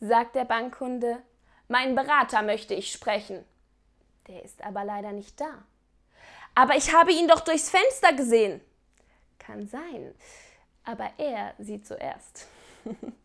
sagt der Bankkunde, mein Berater möchte ich sprechen. Der ist aber leider nicht da. Aber ich habe ihn doch durchs Fenster gesehen. Kann sein, aber er sieht zuerst.